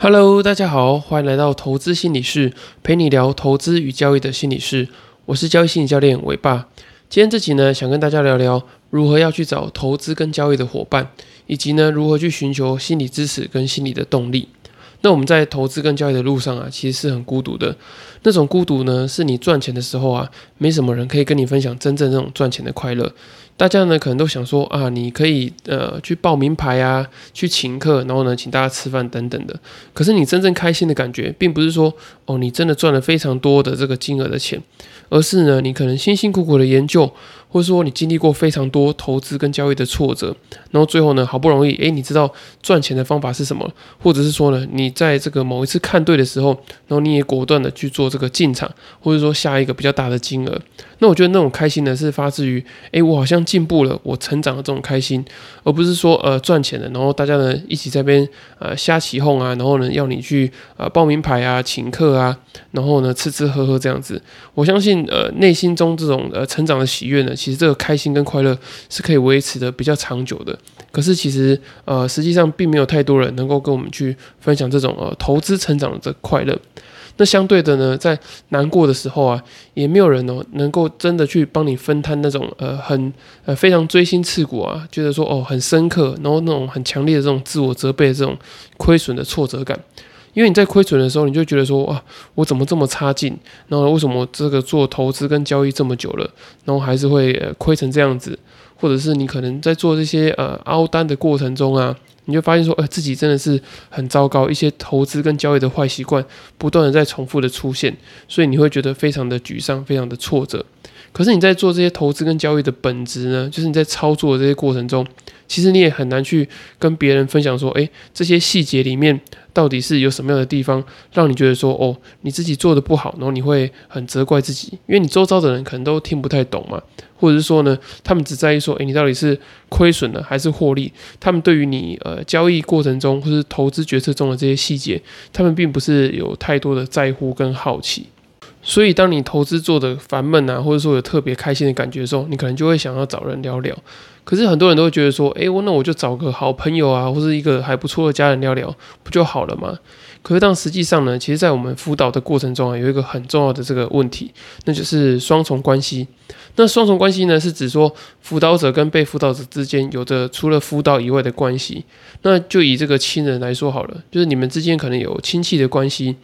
Hello，大家好，欢迎来到投资心理室，陪你聊投资与交易的心理室。我是交易心理教练伟爸。今天这集呢，想跟大家聊聊如何要去找投资跟交易的伙伴，以及呢如何去寻求心理支持跟心理的动力。那我们在投资跟交易的路上啊，其实是很孤独的。那种孤独呢，是你赚钱的时候啊，没什么人可以跟你分享真正那种赚钱的快乐。大家呢可能都想说啊，你可以呃去报名牌啊，去请客，然后呢请大家吃饭等等的。可是你真正开心的感觉，并不是说哦你真的赚了非常多的这个金额的钱，而是呢你可能辛辛苦苦的研究，或者说你经历过非常多投资跟交易的挫折，然后最后呢好不容易诶，你知道赚钱的方法是什么，或者是说呢你在这个某一次看对的时候，然后你也果断的去做这个进场，或者说下一个比较大的金额。那我觉得那种开心呢，是发自于，诶，我好像进步了，我成长的这种开心，而不是说，呃，赚钱了，然后大家呢一起在边，呃，瞎起哄啊，然后呢要你去，呃，报名牌啊，请客啊，然后呢吃吃喝喝这样子。我相信，呃，内心中这种，呃，成长的喜悦呢，其实这个开心跟快乐是可以维持的比较长久的。可是其实，呃，实际上并没有太多人能够跟我们去分享这种，呃，投资成长的快乐。那相对的呢，在难过的时候啊，也没有人哦能够真的去帮你分摊那种呃很呃非常锥心刺骨啊，觉得说哦很深刻，然后那种很强烈的这种自我责备这种亏损的挫折感。因为你在亏损的时候，你就觉得说哇，我怎么这么差劲？然后为什么这个做投资跟交易这么久了，然后还是会亏成这样子？或者是你可能在做这些呃凹单的过程中啊？你就发现说，呃，自己真的是很糟糕，一些投资跟交易的坏习惯不断的在重复的出现，所以你会觉得非常的沮丧，非常的挫折。可是你在做这些投资跟交易的本质呢，就是你在操作的这些过程中，其实你也很难去跟别人分享说，诶，这些细节里面到底是有什么样的地方让你觉得说，哦，你自己做的不好，然后你会很责怪自己，因为你周遭的人可能都听不太懂嘛。或者是说呢，他们只在意说，诶，你到底是亏损了还是获利？他们对于你呃交易过程中或是投资决策中的这些细节，他们并不是有太多的在乎跟好奇。所以，当你投资做的烦闷啊，或者说有特别开心的感觉的时候，你可能就会想要找人聊聊。可是很多人都会觉得说，诶，我那我就找个好朋友啊，或者一个还不错的家人聊聊，不就好了吗？可是，当实际上呢，其实，在我们辅导的过程中啊，有一个很重要的这个问题，那就是双重关系。那双重关系呢，是指说辅导者跟被辅导者之间有着除了辅导以外的关系。那就以这个亲人来说好了，就是你们之间可能有亲戚的关系，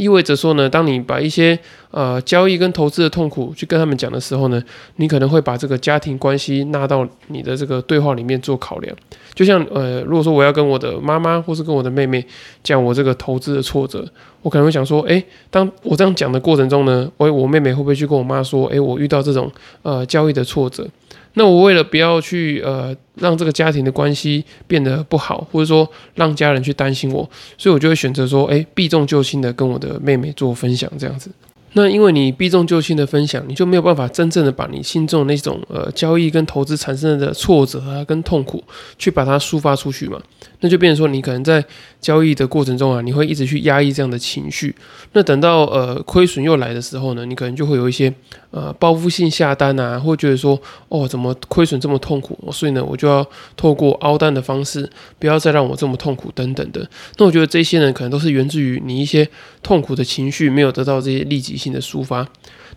意味着说呢，当你把一些呃交易跟投资的痛苦去跟他们讲的时候呢，你可能会把这个家庭关系纳到你的这个对话里面做考量。就像呃，如果说我要跟我的妈妈或是跟我的妹妹讲我这个投资的挫折，我可能会想说，诶，当我这样讲的过程中呢，我我妹妹会不会去跟我妈说，诶，我遇到这种呃交易的挫折？那我为了不要去呃让这个家庭的关系变得不好，或者说让家人去担心我，所以我就会选择说，诶，避重就轻的跟我的妹妹做分享这样子。那因为你避重就轻的分享，你就没有办法真正的把你心中的那种呃交易跟投资产生的挫折啊跟痛苦去把它抒发出去嘛？那就变成说你可能在交易的过程中啊，你会一直去压抑这样的情绪。那等到呃亏损又来的时候呢，你可能就会有一些呃报复性下单啊，或觉得说哦怎么亏损这么痛苦，所以呢我就要透过凹单的方式，不要再让我这么痛苦等等的。那我觉得这些呢可能都是源自于你一些痛苦的情绪没有得到这些立即性的抒发。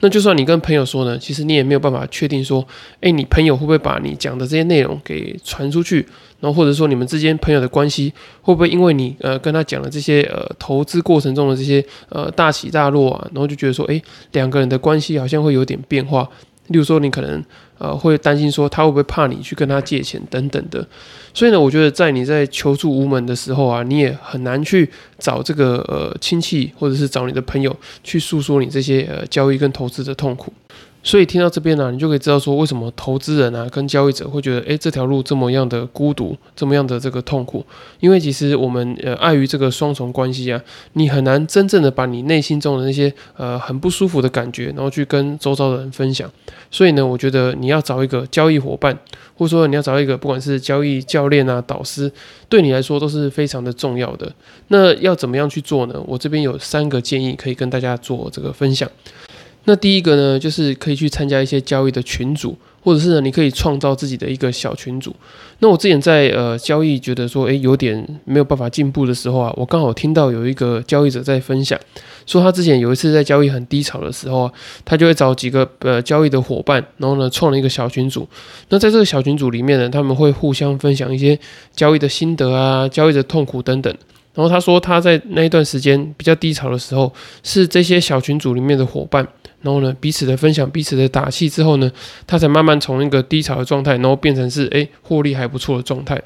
那就算你跟朋友说呢，其实你也没有办法确定说，诶，你朋友会不会把你讲的这些内容给传出去？然后或者说你们之间朋友的关系会不会因为你呃跟他讲的这些呃投资过程中的这些呃大起大落啊，然后就觉得说，诶，两个人的关系好像会有点变化。例如说，你可能呃会担心说他会不会怕你去跟他借钱等等的，所以呢，我觉得在你在求助无门的时候啊，你也很难去找这个呃亲戚或者是找你的朋友去诉说你这些呃交易跟投资的痛苦。所以听到这边呢，你就可以知道说，为什么投资人啊跟交易者会觉得，诶，这条路这么样的孤独，这么样的这个痛苦。因为其实我们呃碍于这个双重关系啊，你很难真正的把你内心中的那些呃很不舒服的感觉，然后去跟周遭的人分享。所以呢，我觉得你要找一个交易伙伴，或者说你要找一个不管是交易教练啊、导师，对你来说都是非常的重要的。那要怎么样去做呢？我这边有三个建议可以跟大家做这个分享。那第一个呢，就是可以去参加一些交易的群组，或者是呢，你可以创造自己的一个小群组。那我之前在呃交易觉得说，诶，有点没有办法进步的时候啊，我刚好听到有一个交易者在分享，说他之前有一次在交易很低潮的时候啊，他就会找几个呃交易的伙伴，然后呢创了一个小群组。那在这个小群组里面呢，他们会互相分享一些交易的心得啊、交易的痛苦等等。然后他说他在那一段时间比较低潮的时候，是这些小群组里面的伙伴。然后呢，彼此的分享，彼此的打气之后呢，他才慢慢从一个低潮的状态，然后变成是诶获利还不错的状态。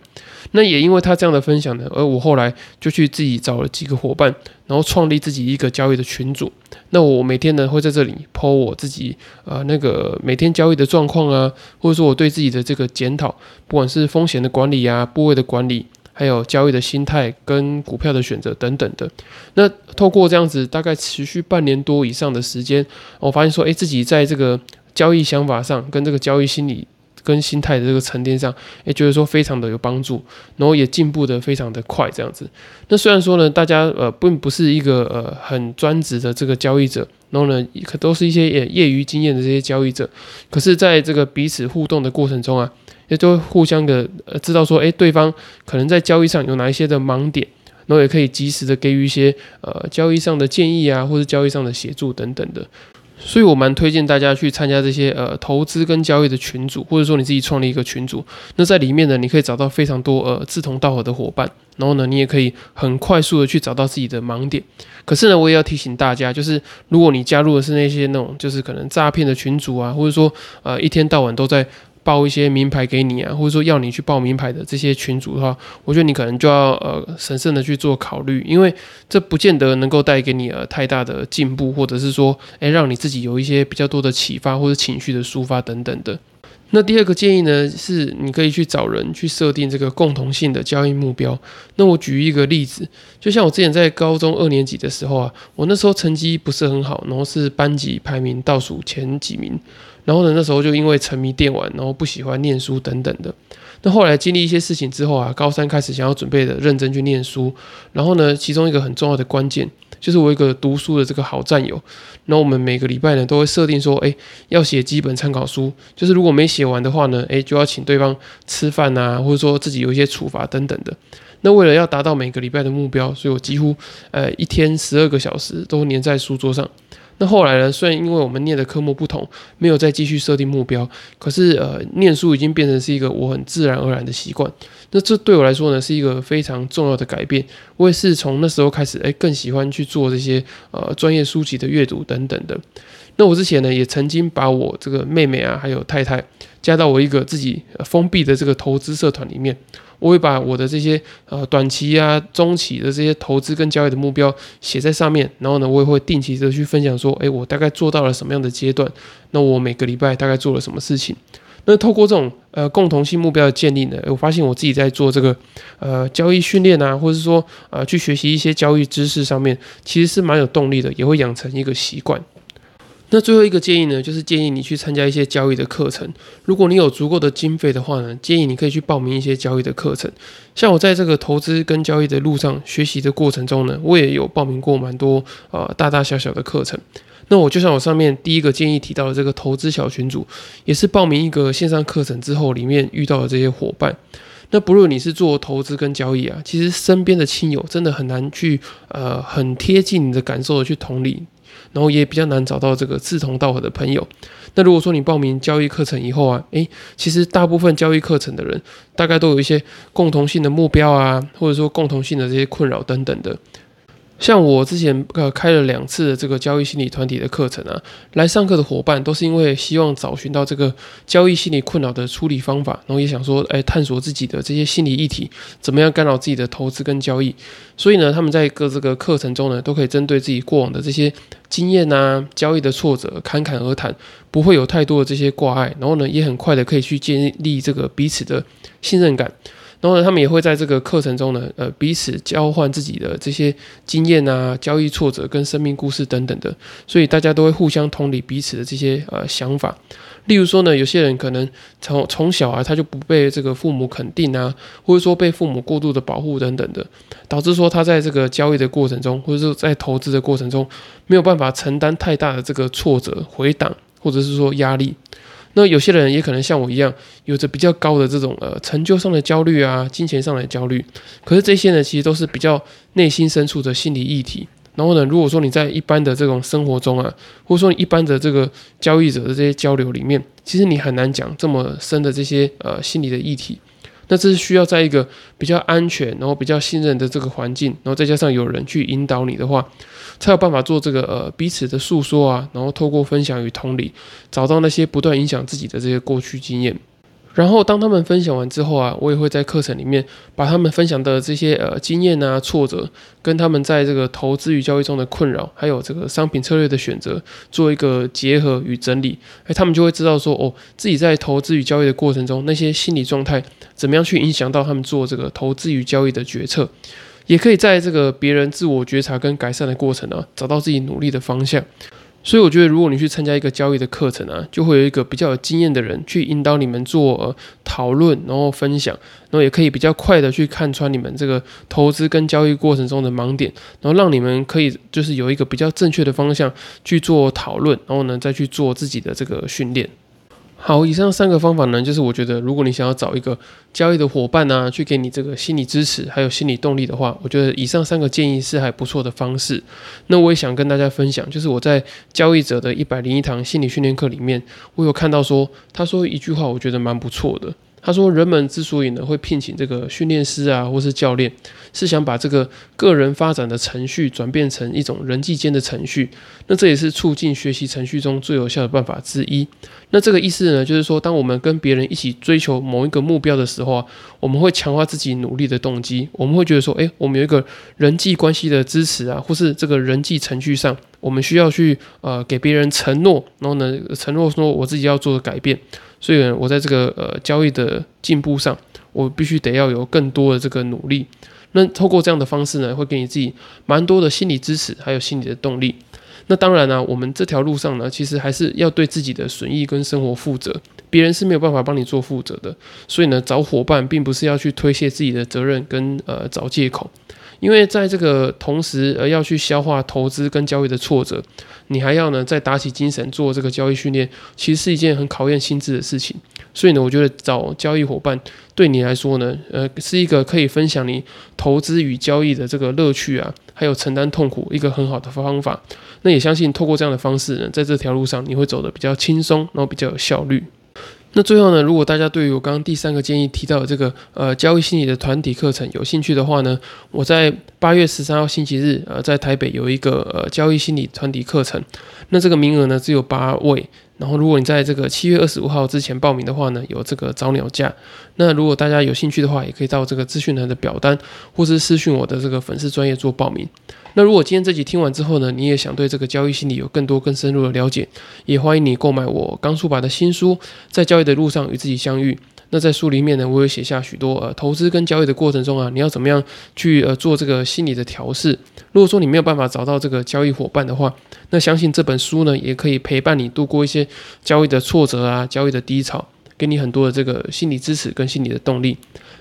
那也因为他这样的分享呢，而我后来就去自己找了几个伙伴，然后创立自己一个交易的群组。那我每天呢会在这里抛我自己呃那个每天交易的状况啊，或者说我对自己的这个检讨，不管是风险的管理啊，部位的管理。还有交易的心态跟股票的选择等等的，那透过这样子大概持续半年多以上的时间，我发现说，诶，自己在这个交易想法上跟这个交易心理跟心态的这个沉淀上，也觉得说非常的有帮助，然后也进步的非常的快，这样子。那虽然说呢，大家呃并不是一个呃很专职的这个交易者，然后呢，可都是一些业业余经验的这些交易者，可是在这个彼此互动的过程中啊。也就会互相的呃知道说，诶，对方可能在交易上有哪一些的盲点，然后也可以及时的给予一些呃交易上的建议啊，或者交易上的协助等等的。所以我蛮推荐大家去参加这些呃投资跟交易的群组，或者说你自己创立一个群组。那在里面呢，你可以找到非常多呃志同道合的伙伴，然后呢，你也可以很快速的去找到自己的盲点。可是呢，我也要提醒大家，就是如果你加入的是那些那种就是可能诈骗的群组啊，或者说呃一天到晚都在。报一些名牌给你啊，或者说要你去报名牌的这些群主的话，我觉得你可能就要呃审慎的去做考虑，因为这不见得能够带给你呃太大的进步，或者是说，诶让你自己有一些比较多的启发或者情绪的抒发等等的。那第二个建议呢，是你可以去找人去设定这个共同性的交易目标。那我举一个例子，就像我之前在高中二年级的时候啊，我那时候成绩不是很好，然后是班级排名倒数前几名。然后呢，那时候就因为沉迷电玩，然后不喜欢念书等等的。那后来经历一些事情之后啊，高三开始想要准备的认真去念书。然后呢，其中一个很重要的关键就是我一个读书的这个好战友。那我们每个礼拜呢都会设定说，哎，要写基本参考书。就是如果没写完的话呢，哎，就要请对方吃饭啊，或者说自己有一些处罚等等的。那为了要达到每个礼拜的目标，所以我几乎呃一天十二个小时都黏在书桌上。那后来呢？虽然因为我们念的科目不同，没有再继续设定目标，可是呃，念书已经变成是一个我很自然而然的习惯。那这对我来说呢，是一个非常重要的改变。我也是从那时候开始，哎，更喜欢去做这些呃专业书籍的阅读等等的。那我之前呢，也曾经把我这个妹妹啊，还有太太加到我一个自己封闭的这个投资社团里面。我会把我的这些呃短期啊、中期的这些投资跟交易的目标写在上面，然后呢，我也会定期的去分享说，诶，我大概做到了什么样的阶段？那我每个礼拜大概做了什么事情？那透过这种呃共同性目标的建立呢，我发现我自己在做这个呃交易训练啊，或者说呃去学习一些交易知识上面，其实是蛮有动力的，也会养成一个习惯。那最后一个建议呢，就是建议你去参加一些交易的课程。如果你有足够的经费的话呢，建议你可以去报名一些交易的课程。像我在这个投资跟交易的路上学习的过程中呢，我也有报名过蛮多呃大大小小的课程。那我就像我上面第一个建议提到的这个投资小群组，也是报名一个线上课程之后，里面遇到的这些伙伴。那不论你是做投资跟交易啊，其实身边的亲友真的很难去呃很贴近你的感受的去同理。然后也比较难找到这个志同道合的朋友。那如果说你报名交易课程以后啊，诶，其实大部分交易课程的人大概都有一些共同性的目标啊，或者说共同性的这些困扰等等的。像我之前呃开了两次的这个交易心理团体的课程啊，来上课的伙伴都是因为希望找寻到这个交易心理困扰的处理方法，然后也想说，哎，探索自己的这些心理议题怎么样干扰自己的投资跟交易。所以呢，他们在各这个课程中呢，都可以针对自己过往的这些经验啊、交易的挫折侃侃而谈，不会有太多的这些挂碍，然后呢，也很快的可以去建立这个彼此的信任感。然后呢，他们也会在这个课程中呢，呃，彼此交换自己的这些经验啊、交易挫折跟生命故事等等的，所以大家都会互相同理彼此的这些呃想法。例如说呢，有些人可能从从小啊，他就不被这个父母肯定啊，或者说被父母过度的保护等等的，导致说他在这个交易的过程中，或者说在投资的过程中，没有办法承担太大的这个挫折回档，或者是说压力。那有些人也可能像我一样，有着比较高的这种呃成就上的焦虑啊，金钱上的焦虑。可是这些呢，其实都是比较内心深处的心理议题。然后呢，如果说你在一般的这种生活中啊，或者说一般的这个交易者的这些交流里面，其实你很难讲这么深的这些呃心理的议题。那这是需要在一个比较安全，然后比较信任的这个环境，然后再加上有人去引导你的话，才有办法做这个呃彼此的诉说啊，然后透过分享与同理，找到那些不断影响自己的这些过去经验。然后当他们分享完之后啊，我也会在课程里面把他们分享的这些呃经验啊、挫折，跟他们在这个投资与交易中的困扰，还有这个商品策略的选择，做一个结合与整理。哎，他们就会知道说，哦，自己在投资与交易的过程中，那些心理状态怎么样去影响到他们做这个投资与交易的决策，也可以在这个别人自我觉察跟改善的过程呢，找到自己努力的方向。所以我觉得，如果你去参加一个交易的课程啊，就会有一个比较有经验的人去引导你们做呃讨论，然后分享，然后也可以比较快的去看穿你们这个投资跟交易过程中的盲点，然后让你们可以就是有一个比较正确的方向去做讨论，然后呢再去做自己的这个训练。好，以上三个方法呢，就是我觉得，如果你想要找一个交易的伙伴呢，去给你这个心理支持，还有心理动力的话，我觉得以上三个建议是还不错的方式。那我也想跟大家分享，就是我在交易者的一百零一堂心理训练课里面，我有看到说，他说一句话，我觉得蛮不错的。他说：“人们之所以呢会聘请这个训练师啊，或是教练，是想把这个个人发展的程序转变成一种人际间的程序。那这也是促进学习程序中最有效的办法之一。那这个意思呢，就是说，当我们跟别人一起追求某一个目标的时候啊，我们会强化自己努力的动机。我们会觉得说，诶，我们有一个人际关系的支持啊，或是这个人际程序上，我们需要去呃给别人承诺，然后呢，承诺说我自己要做的改变。”所以，我在这个呃交易的进步上，我必须得要有更多的这个努力。那透过这样的方式呢，会给你自己蛮多的心理支持，还有心理的动力。那当然呢，我们这条路上呢，其实还是要对自己的损益跟生活负责，别人是没有办法帮你做负责的。所以呢，找伙伴并不是要去推卸自己的责任跟呃找借口。因为在这个同时，呃，要去消化投资跟交易的挫折，你还要呢再打起精神做这个交易训练，其实是一件很考验心智的事情。所以呢，我觉得找交易伙伴对你来说呢，呃，是一个可以分享你投资与交易的这个乐趣啊，还有承担痛苦一个很好的方法。那也相信透过这样的方式呢，在这条路上你会走得比较轻松，然后比较有效率。那最后呢，如果大家对于我刚刚第三个建议提到的这个呃交易心理的团体课程有兴趣的话呢，我在八月十三号星期日呃在台北有一个呃交易心理团体课程，那这个名额呢只有八位。然后，如果你在这个七月二十五号之前报名的话呢，有这个早鸟价。那如果大家有兴趣的话，也可以到这个资讯台的表单，或是私讯我的这个粉丝专业做报名。那如果今天这集听完之后呢，你也想对这个交易心理有更多更深入的了解，也欢迎你购买我刚出版的新书《在交易的路上与自己相遇》。那在书里面呢，我有写下许多呃投资跟交易的过程中啊，你要怎么样去呃做这个心理的调试。如果说你没有办法找到这个交易伙伴的话，那相信这本书呢，也可以陪伴你度过一些交易的挫折啊，交易的低潮，给你很多的这个心理支持跟心理的动力。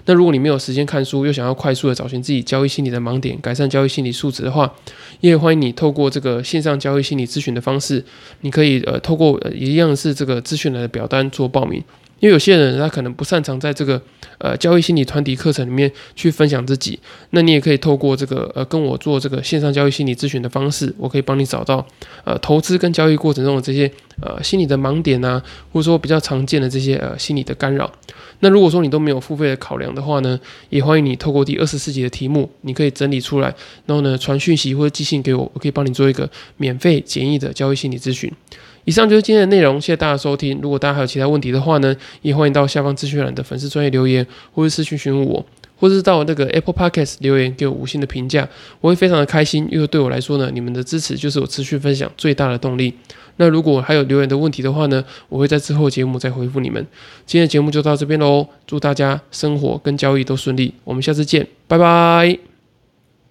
那如果你没有时间看书，又想要快速的找寻自己交易心理的盲点，改善交易心理素质的话，也欢迎你透过这个线上交易心理咨询的方式，你可以呃透过一样是这个资讯栏的表单做报名。因为有些人他可能不擅长在这个呃交易心理团体课程里面去分享自己，那你也可以透过这个呃跟我做这个线上交易心理咨询的方式，我可以帮你找到呃投资跟交易过程中的这些呃心理的盲点啊，或者说比较常见的这些呃心理的干扰。那如果说你都没有付费的考量的话呢，也欢迎你透过第二十四集的题目，你可以整理出来，然后呢传讯息或者寄信给我，我可以帮你做一个免费简易的交易心理咨询。以上就是今天的内容，谢谢大家收听。如果大家还有其他问题的话呢，也欢迎到下方资讯栏的粉丝专业留言，或是私讯询问我，或者是到那个 Apple Podcast 留言给我五星的评价，我会非常的开心，因为对我来说呢，你们的支持就是我持续分享最大的动力。那如果还有留言的问题的话呢，我会在之后节目再回复你们。今天的节目就到这边喽，祝大家生活跟交易都顺利，我们下次见，拜拜。